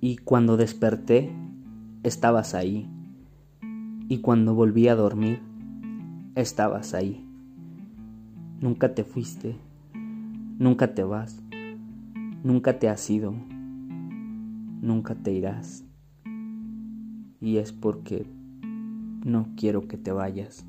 Y cuando desperté, estabas ahí. Y cuando volví a dormir, estabas ahí. Nunca te fuiste, nunca te vas, nunca te has ido, nunca te irás. Y es porque no quiero que te vayas.